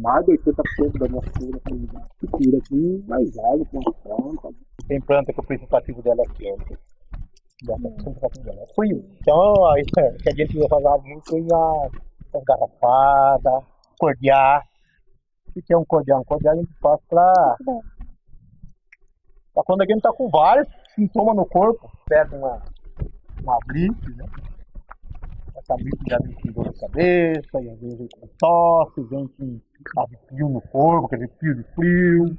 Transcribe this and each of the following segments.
mais de 80% da minha comunidade se cura aqui mais alto, com planta. Tem planta que o principativo dela é quente. O principativo dela é frio. Então, aí, que a gente falar muito ia as garrafadas, cordiar. O que é um cordial? Um cordial a gente faz pra, pra quando a gente tá com vários sintomas no corpo, pega uma, uma gripe, né? Gripe já vem com dor de cabeça, e às vezes vem com tosse, vem com arrepio no corpo, quer dizer, fio de frio.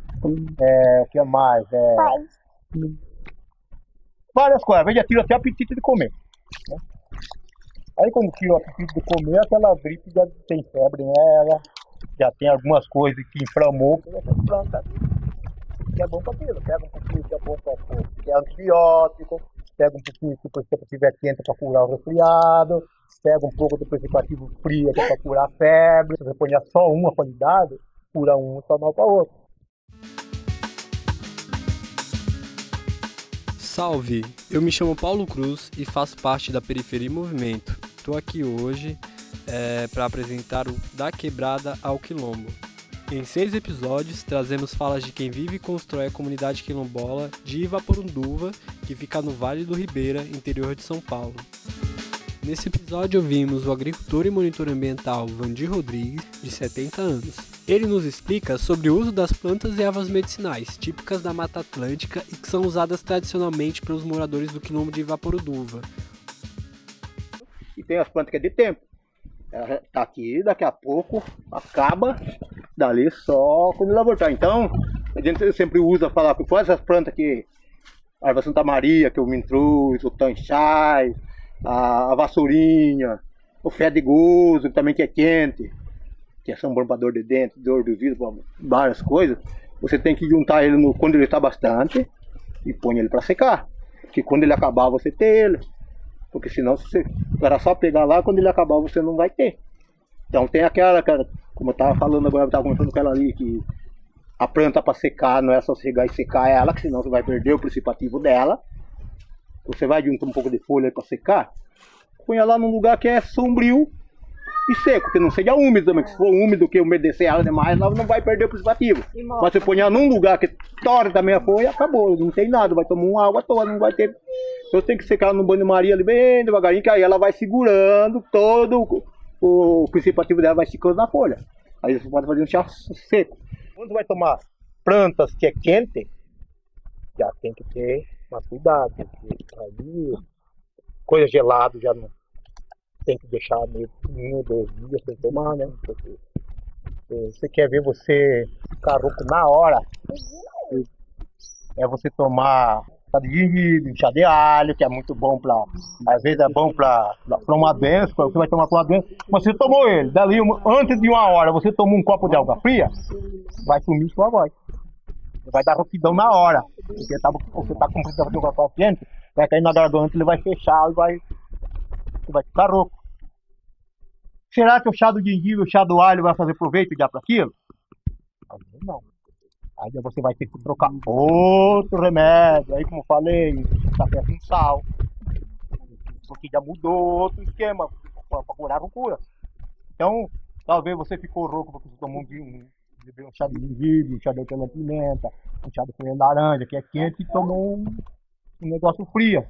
É, o que mais? É, várias coisas, às vezes já tira até apetite de comer. né? Aí quando tira o apetite de comer, aquela gripe já tem febre nela, já tem algumas coisas que inflamou, que essa planta que é bom para aquilo, pega um pouquinho que é bom para que é antibiótico, pega um pouquinho se você tiver quente para curar o resfriado, pega um pouco do preservativo frio é para curar a febre, se você põe só uma qualidade, cura um e toma para outro. Salve! Eu me chamo Paulo Cruz e faço parte da Periferia em Movimento. Estou aqui hoje para apresentar o Da Quebrada ao Quilombo. Em seis episódios, trazemos falas de quem vive e constrói a comunidade quilombola de Ivaporunduva, que fica no Vale do Ribeira, interior de São Paulo. Nesse episódio ouvimos o agricultor e monitor ambiental Vandir Rodrigues, de 70 anos. Ele nos explica sobre o uso das plantas e ervas medicinais, típicas da Mata Atlântica e que são usadas tradicionalmente pelos moradores do quilombo de Ivaporuduva. E tem as plantas que é de tempo. Ela tá aqui, daqui a pouco acaba, dali só quando ela voltar. Então, a gente sempre usa falar com quais essas plantas que a erva Santa Maria, que é o mintruz, o tanchai, a, a vassourinha, o fé de gozo, que também que é quente, que é são bom pra dor de dente, dor do vidro, várias coisas. Você tem que juntar ele no, quando ele está bastante e põe ele para secar. Que quando ele acabar você ter ele. Porque senão se você era só pegar lá, quando ele acabar você não vai ter. Então tem aquela, aquela como eu tava falando agora, eu tava conversando com ela ali, que a planta para secar não é só chegar e secar ela, que senão você vai perder o principativo dela. Você vai juntar um pouco de folha para secar, põe ela num lugar que é sombrio e seco, que não seja úmido também. que Se for úmido, que umedecer ela demais, ela não vai perder o principativo. Mas você põe ela num lugar que torre também a folha, acabou, não tem nada, vai tomar uma água toda, não vai ter. Então tem que secar no banho-maria ali bem devagarinho, que aí ela vai segurando todo o, o principativo dela, vai ficando na folha. Aí você pode fazer um chá seco. Quando você vai tomar plantas que é quente, já tem que ter mais cuidado, aí, coisa gelada já não tem que deixar meio um dois dias sem tomar, né? Porque eh, você quer ver você ficar rouco na hora, é você tomar chá de gengibre, chá de alho, que é muito bom pra. Às vezes é bom pra uma doença, você vai tomar pra uma doença. Mas você tomou ele, dali antes de uma hora, você tomou um copo de água fria, vai sumir sua voz. Vai dar rouquidão na hora. Porque tá, você tá com precisão de um paciente, vai cair na garganta, ele vai fechar e vai. Vai ficar rouco. Será que o chá do gengibre, o chá do alho vai fazer proveito já para aquilo? Não. Aí você vai ter que trocar outro remédio. Aí, como eu falei, café com sal. Porque já mudou outro esquema para curar com cura. Então, talvez você ficou rouco porque você tomou um, um, um chá de gengibre, um chá de hortelã pimenta, um chá de folha de laranja, que é quente, e tomou um, um negócio frio.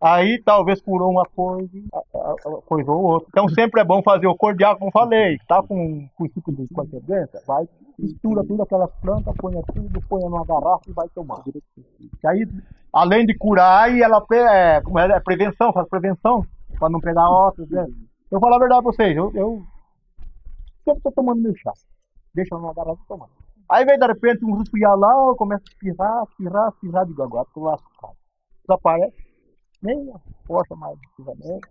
Aí talvez curou uma coisa, coisa ou outra. Então sempre é bom fazer o cordial, como falei. Tá com, com tipo de doença, vai, mistura tudo aquelas plantas, põe tudo, põe numa garrafa e vai tomar. Que aí, além de curar, aí ela é, como é, é prevenção, faz prevenção, para não pegar outras. Né? Eu vou falar a verdade pra vocês, eu, eu sempre tô tomando meu chá. Deixa numa garrafa tomar. Aí vem de repente um resfriar lá, eu começo a espirrar, espirrar, espirrar, digo agora, tô lascado. Desaparece nem força mais precisamente,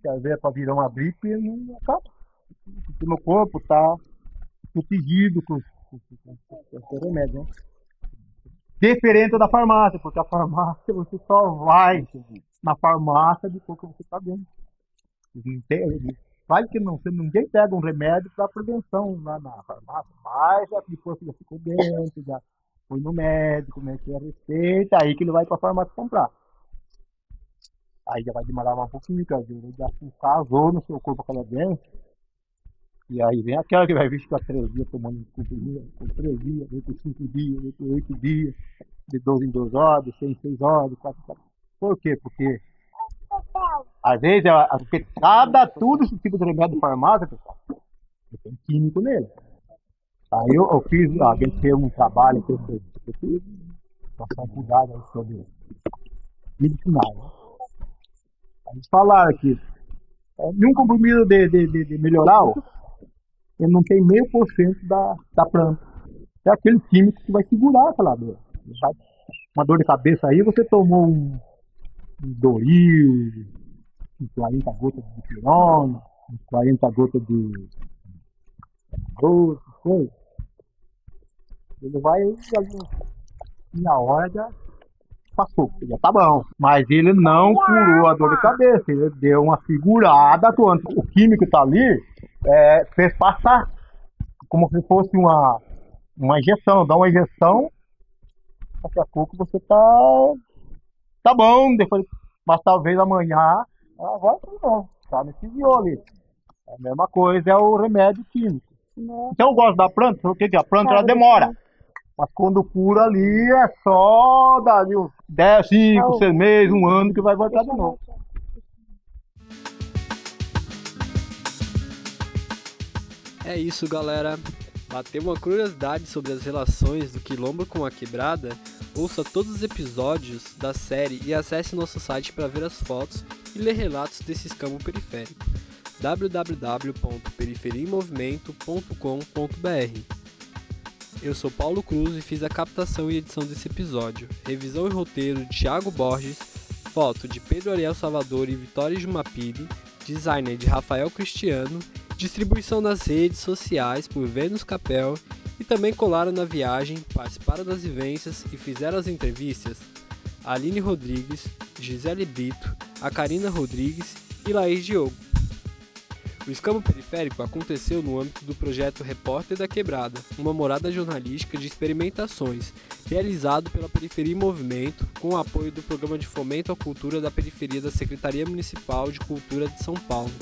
que às vezes para virar uma gripe e acaba. Porque meu corpo está protegido com, com, com, com, com remédio, né? Diferente da farmácia, porque a farmácia você só vai na farmácia depois que você está dentro. Não tem- Vai que não, ninguém pega um remédio para prevenção lá na farmácia, mas é depois que já ficou dentro, já foi no médico, comecei a receita, aí que ele vai para a farmácia comprar. Aí já vai demorar um pouquinho, porque às vezes já casou no seu corpo doença. E aí vem aquela que vai vir ficar três dias tomando comprimida, com três dias, vem com cinco dias, vem com oito dias, de 12 em 12 horas, de 6 em 6 horas, 4 em 4. Por quê? Porque às vezes, é- porque cada tudo esse tipo de remédio de farmácia, pessoal, tem químico nele. Aí eu, eu fiz, a gente fez um trabalho que eu fiz, cuidado aí sobre medicinal. Né? Eles falaram que é, nenhum comprimido de, de, de, de melhoral, ele não tem meio por cento da, da planta. É aquele químico que vai segurar aquela dor. Uma dor de cabeça aí, você tomou um, um Doril, uns 40 gotas de pirona, uns 40 gotas de doce, coisa. Ele vai na hora já passou, já tá bom. Mas ele não curou a dor de cabeça, ele deu uma segurada quando o químico tá ali, é, fez passar como se fosse uma, uma injeção, dá uma injeção, daqui a pouco você tá tá bom, depois, mas talvez amanhã agora tá bom, tá anestesiou ali. É a mesma coisa é o remédio químico. Então eu gosto da planta, porque que a planta ela demora. Mas quando cura ali é só dali uns 10, 5, 6 meses, um ano que vai voltar de novo. É isso, galera. Bateu uma curiosidade sobre as relações do quilombo com a quebrada? Ouça todos os episódios da série e acesse nosso site para ver as fotos e ler relatos desse escambo periférico www.periferiaemmovimento.com.br Eu sou Paulo Cruz e fiz a captação e edição desse episódio. Revisão e roteiro de Thiago Borges, foto de Pedro Ariel Salvador e Vitória Jumapili, designer de Rafael Cristiano, distribuição nas redes sociais por Vênus Capel e também colaram na viagem, participaram das vivências e fizeram as entrevistas. Aline Rodrigues, Gisele Brito, a Karina Rodrigues e Laís Diogo. O escambo periférico aconteceu no âmbito do projeto Repórter da Quebrada, uma morada jornalística de experimentações, realizado pela Periferia em Movimento, com o apoio do Programa de Fomento à Cultura da Periferia da Secretaria Municipal de Cultura de São Paulo.